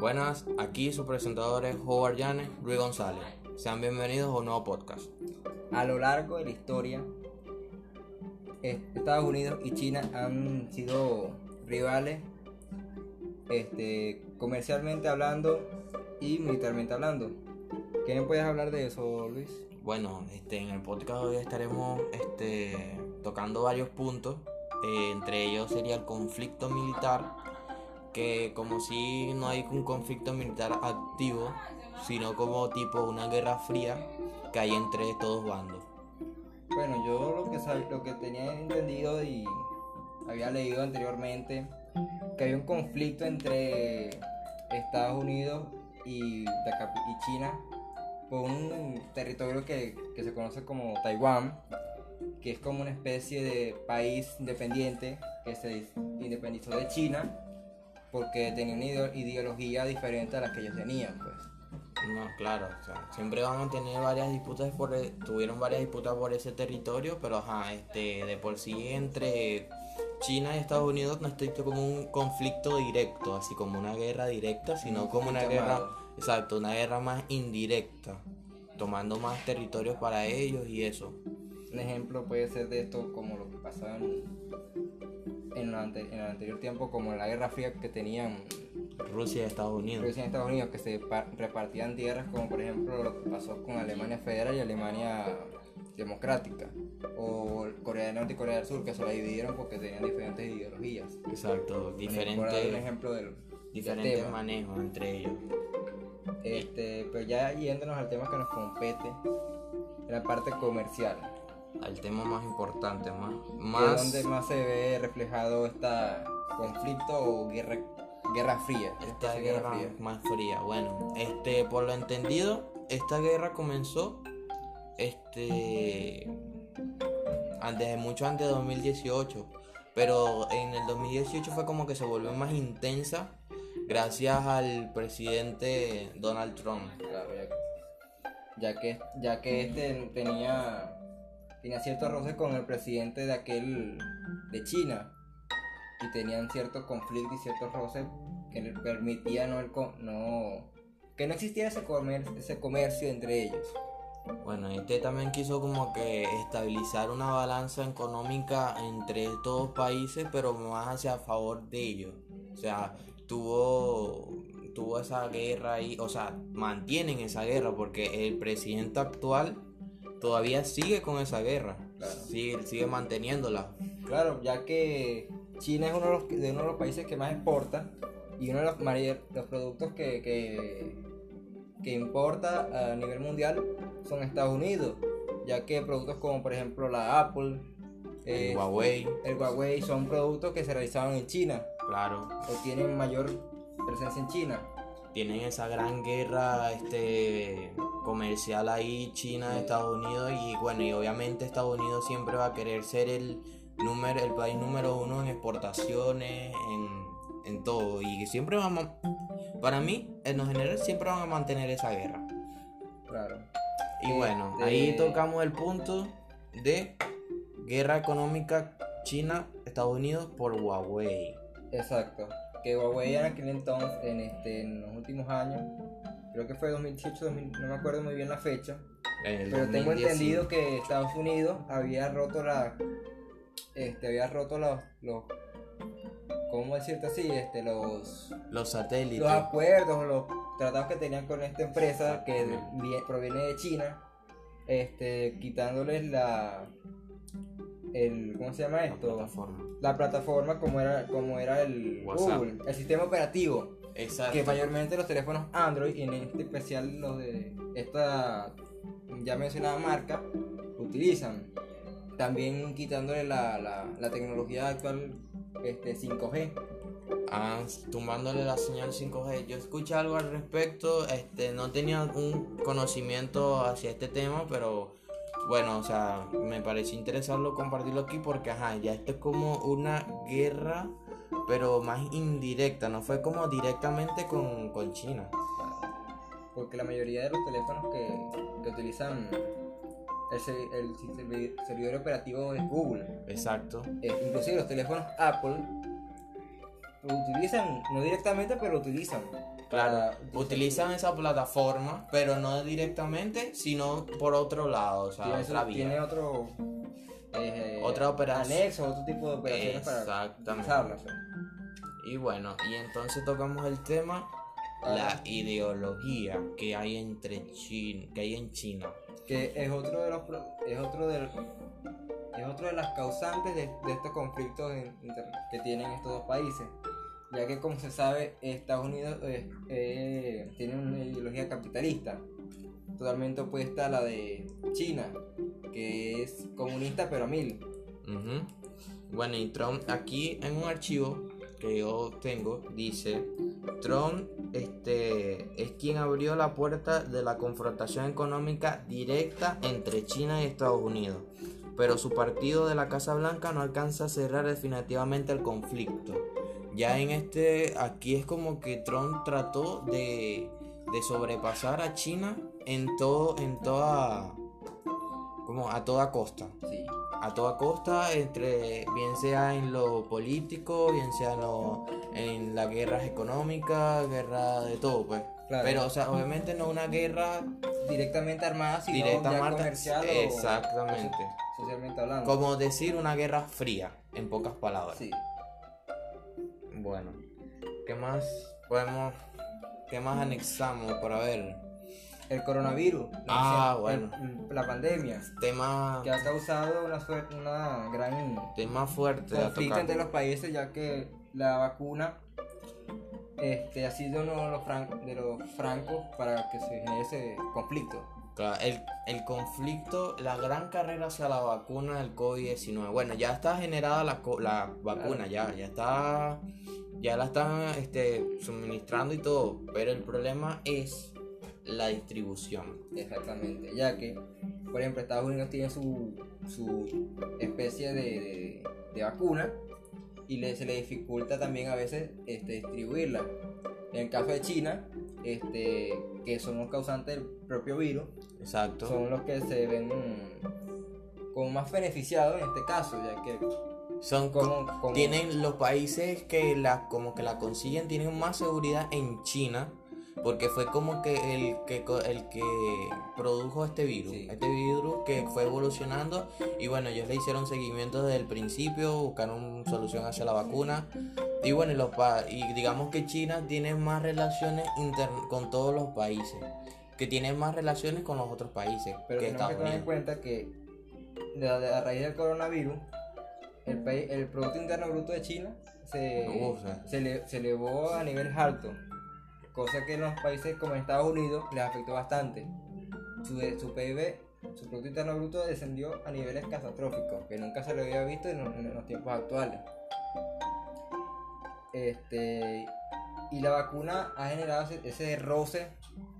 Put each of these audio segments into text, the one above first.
Buenas, aquí su presentador es Howard Llanes, Luis González. Sean bienvenidos a un nuevo podcast. A lo largo de la historia, Estados Unidos y China han sido rivales este, comercialmente hablando y militarmente hablando. ¿Qué me puedes hablar de eso, Luis? Bueno, este, en el podcast hoy estaremos este, tocando varios puntos. Eh, entre ellos sería el conflicto militar, que como si no hay un conflicto militar activo, sino como tipo una guerra fría que hay entre todos bandos. Bueno, yo lo que, sab- lo que tenía entendido y había leído anteriormente, que había un conflicto entre Estados Unidos y, y China por un territorio que, que se conoce como Taiwán, que es como una especie de país independiente que se independizó de China porque tenía una ideo- ideología diferente a la que ellos tenían, pues. No, claro, o sea, siempre van a tener varias disputas por e- tuvieron varias disputas por ese territorio, pero ajá, este, de por sí entre China y Estados Unidos no estoy como un conflicto directo, así como una guerra directa, sino como una guerra, exacto, una guerra más indirecta, tomando más territorios para ellos y eso. Un ejemplo puede ser de esto como lo que pasaba en, en, ante- en el anterior tiempo, como la Guerra Fría que tenían Rusia y Estados Unidos. Rusia y Estados Unidos, que se pa- repartían tierras, como por ejemplo lo que pasó con Alemania Federal y Alemania Democrática, o Corea del Norte y Corea del Sur, que se la dividieron porque tenían diferentes ideologías. Exacto, dar un diferentes, ejemplo del, diferentes manejos entre ellos. Este, pero ya yéndonos al tema que nos compete, la parte comercial. Al tema más importante, más, más donde más se ve reflejado este conflicto o guerra, guerra fría. esta guerra más fría. Bueno, este, por lo entendido, esta guerra comenzó, este, antes, mucho antes de 2018, pero en el 2018 fue como que se volvió más intensa gracias al presidente Donald Trump. Claro, ya, ya que ya que este tenía tenía ciertos roces con el presidente de aquel de China y tenían ciertos conflictos y ciertos roces que le permitían no, el no que no existiera ese comercio, ese comercio entre ellos. Bueno, este también quiso como que estabilizar una balanza económica entre estos países, pero más hacia favor de ellos. O sea, tuvo, tuvo esa guerra ahí, o sea, mantienen esa guerra porque el presidente actual todavía sigue con esa guerra. Claro. Sigue, sigue manteniéndola. Claro, ya que China es uno de los, de uno de los países que más exporta y uno de los, mayor- los productos que, que, que importa a nivel mundial son Estados Unidos, ya que productos como por ejemplo la Apple, eh, El Huawei, el Huawei son productos que se realizaban en China claro. o tienen mayor presencia en China. Tienen esa gran guerra este comercial ahí China Estados Unidos y bueno y obviamente Estados Unidos siempre va a querer ser el número el país número uno en exportaciones en, en todo y siempre vamos para mí en lo general siempre van a mantener esa guerra Claro. y bueno Este- ahí tocamos el punto de guerra económica China Estados Unidos por Huawei Exacto. Que Huawei en aquel entonces, en, este, en los últimos años, creo que fue 2018, 2000, no me acuerdo muy bien la fecha, el Pero tengo 2010, entendido que Estados Unidos había roto la. Este, había roto los. los ¿Cómo decirte así? Este, los. los satélites Los acuerdos, los tratados que tenían con esta empresa que vi- proviene de China. Este, quitándoles la. El, ¿Cómo se llama la esto? plataforma La plataforma como era, como era el WhatsApp. Google, el sistema operativo exacto que mayormente los teléfonos Android y en este especial los de esta ya mencionada marca utilizan también quitándole la, la, la tecnología actual este 5G Ah, tumbándole la señal 5G. Yo escuché algo al respecto, este, no tenía un conocimiento hacia este tema, pero bueno, o sea, me pareció interesarlo compartirlo aquí porque, ajá, ya esto es como una guerra, pero más indirecta, no fue como directamente con, con China. porque la mayoría de los teléfonos que, que utilizan el, el servi- servidor operativo es Google Exacto. Eh, inclusive los teléfonos Apple lo utilizan no directamente pero lo utilizan Claro, para- utilizan esa plataforma, pero no directamente, sino por otro lado, o sea, tiene, otra vía. tiene otro eh, Otra operación. anexo, otro tipo de operaciones para Exactamente. usarla. pues. Y bueno, y entonces tocamos el tema, la ideología que hay entre China, que hay en China. que es otro de los es otro de es otro de las causantes de, de estos conflictos en- que tienen estos dos países ya que como se sabe Estados Unidos eh, eh, tiene una ideología capitalista totalmente opuesta a la de China que es comunista pero a mil. Bueno, y Trump aquí en un archivo que yo tengo dice, Trump este, es quien abrió la puerta de la confrontación económica directa entre China y Estados Unidos, pero su partido de la Casa Blanca no alcanza a cerrar definitivamente el conflicto. Ya en este, aquí es como que Trump trató de, de sobrepasar a China en todo, en toda, como a toda costa sí a toda costa, entre bien sea en lo político, bien sea en, lo, en las guerras económicas, guerra de todo, pues. Claro. Pero, o sea, obviamente no una guerra directamente armada sino directa ya Marta. comercial o Exactamente. socialmente hablando Como decir una guerra fría, en pocas palabras. sí Bueno, ¿qué más podemos, qué más anexamos para ver? el coronavirus la Ah, bueno. el- la pandemia Tema, que ha causado una, suerte, una gran tema fuerte conflicto entre los países ya que la vacuna este, ha sido uno de los, fran- de los francos para que se genere ese conflicto. El, el conflicto, la gran carrera hacia la vacuna del COVID-19. Bueno, ya está generada la, la vacuna, ya, ya está, ya la están este, suministrando y todo, pero el problema es la distribución. Exactamente, ya que, por ejemplo, Estados Unidos tiene su, su especie de, de- de vacuna y le, se le dificulta también a veces este, distribuirla. En el caso de China, este, que son los causantes del propio virus, Exacto. son los que se ven como más beneficiados en este caso, ya que Son como, como- tienen los países que la como que la consiguen tienen más seguridad en China porque fue como que el que el que produjo este virus Sí. este virus que fue evolucionando y bueno ellos le hicieron seguimiento desde el principio buscaron solución hacia la vacuna y bueno y, los pa- y digamos que China tiene más relaciones inter- con todos los países que tiene más relaciones con los otros países Pero que tenemos que tener en cuenta que a raíz del coronavirus, el, país- el Producto Interno Bruto de China se, Uf, se, le- se elevó a nivel alto, cosa que en los países como Estados Unidos les afectó bastante. Su, su PIB, su Producto Interno Bruto descendió a niveles catastróficos, que nunca se lo había visto en, los- en los tiempos actuales. Este, y la vacuna ha generado ese, roce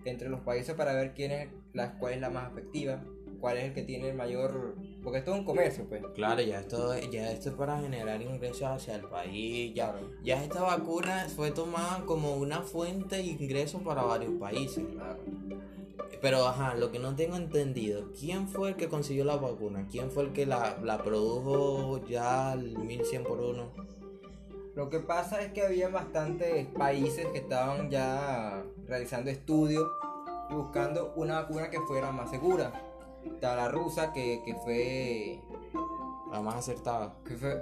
entre los países para ver quién es la, cuál es la más efectiva, cuál es el que tiene el mayor... Porque esto es un comercio, pues. Claro, ya esto, ya esto es para generar ingresos hacia el país. Ya, ya esta vacuna fue tomada como una fuente de ingresos para varios países. Claro. Pero, ajá, lo que no tengo entendido, ¿quién fue el que consiguió la vacuna? ¿Quién fue el que la, la produjo ya al 1100 por uno? Lo que pasa es que había bastantes países que estaban ya realizando estudios y buscando una vacuna que fuera más segura. Está la rusa que, que fue La más acertada. que fue-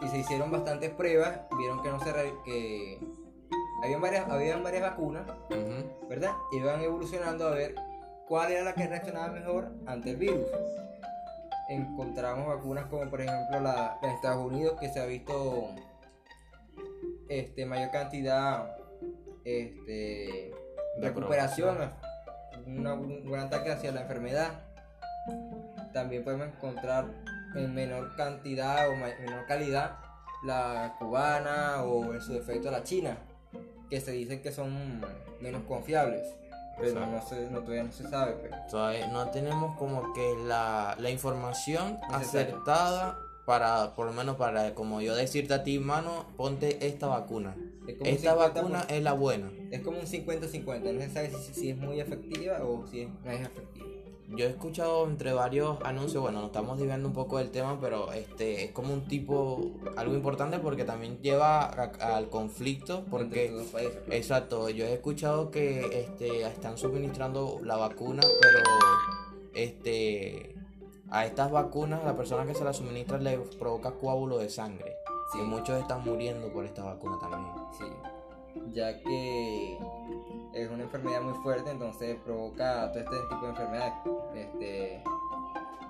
y se hicieron bastantes pruebas vieron que no se re- que habían varias habían varias vacunas verdad iban evolucionando a ver cuál era la que reaccionaba mejor ante el virus encontramos vacunas como por ejemplo la, la de Estados Unidos que se ha visto este mayor cantidad este De recuperación una- un buen ataque hacia la enfermedad también podemos encontrar en menor cantidad o menor calidad la cubana o en su defecto la china, que se dicen que son menos confiables, pero no, se, no todavía no se sabe. Pero. Todavía no tenemos como que la, la información acertada para, por lo menos para, como yo decirte a ti, mano, ponte esta vacuna. Es Esta 50 vacuna es la buena. es como un 50-50, no se sabe si, si es muy efectiva o si es, no es efectiva. yo he escuchado entre varios anuncios, bueno, nos estamos desviando un poco del tema, pero este es como un tipo, algo importante porque también lleva a- al conflicto, Entre porque dos países. Exacto, yo he escuchado que este, están suministrando la vacuna, pero este, a estas vacunas la persona que se las suministra le provoca coágulo de sangre. Sí. Y muchos están muriendo por esta vacuna también. Sí, ya que es una enfermedad muy fuerte, entonces provoca todo este tipo de enfermedades. Este,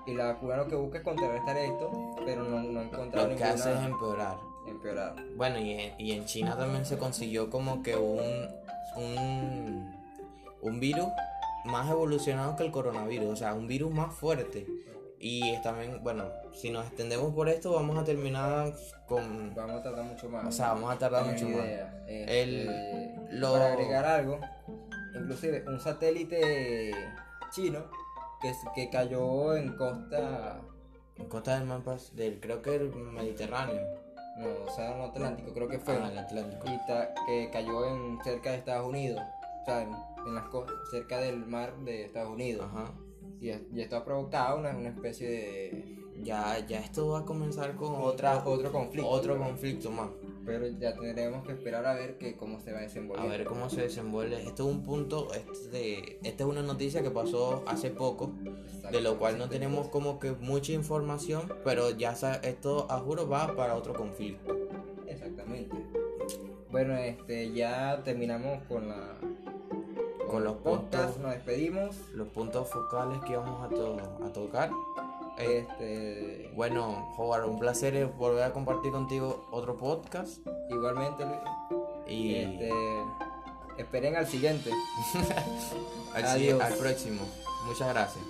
y la vacuna lo que busca es contrarrestar esto, pero no, no ha encontrado Lo que hace es empeorar. empeorar. Bueno, y en, y en China también se consiguió como que un, un, un virus más evolucionado que el coronavirus, o sea, un virus más fuerte. Y también, bueno, si nos extendemos por esto, vamos a terminar con... Vamos a tardar mucho más. O sea, vamos a tardar mucho más. idea. El- lo- Para agregar algo, inclusive un satélite chino que, que cayó en costa, En costa del mapa del, creo que el Mediterráneo. no, o sea, no Atlántico, creo que fue. Ah, el Atlántico. y ta- que cayó en cerca de Estados Unidos, o sea, en, en las costas, cerca del mar de Estados Unidos. Ajá. Y, es- y esto ha provocado una, una especie de Ya, ya esto va a comenzar con otra, otro conflicto. otro conflicto más. Pero ya tendremos que esperar a ver que cómo se va A desenvolviendo. ver cómo se desenvuelve. Esto es un punto, este, esta es una noticia que pasó hace poco, de lo cual no tenemos como que mucha información, pero ya esto a juro va para otro conflicto. Exactamente. Bueno, este ya terminamos con la Con los puntos. Despedimos. Los puntos focales que vamos a, to- a tocar. Este bueno, Howard, un placer volver a compartir contigo otro podcast. igualmente Luis, Y este esperen al siguiente. al, adiós. al próximo. Muchas gracias.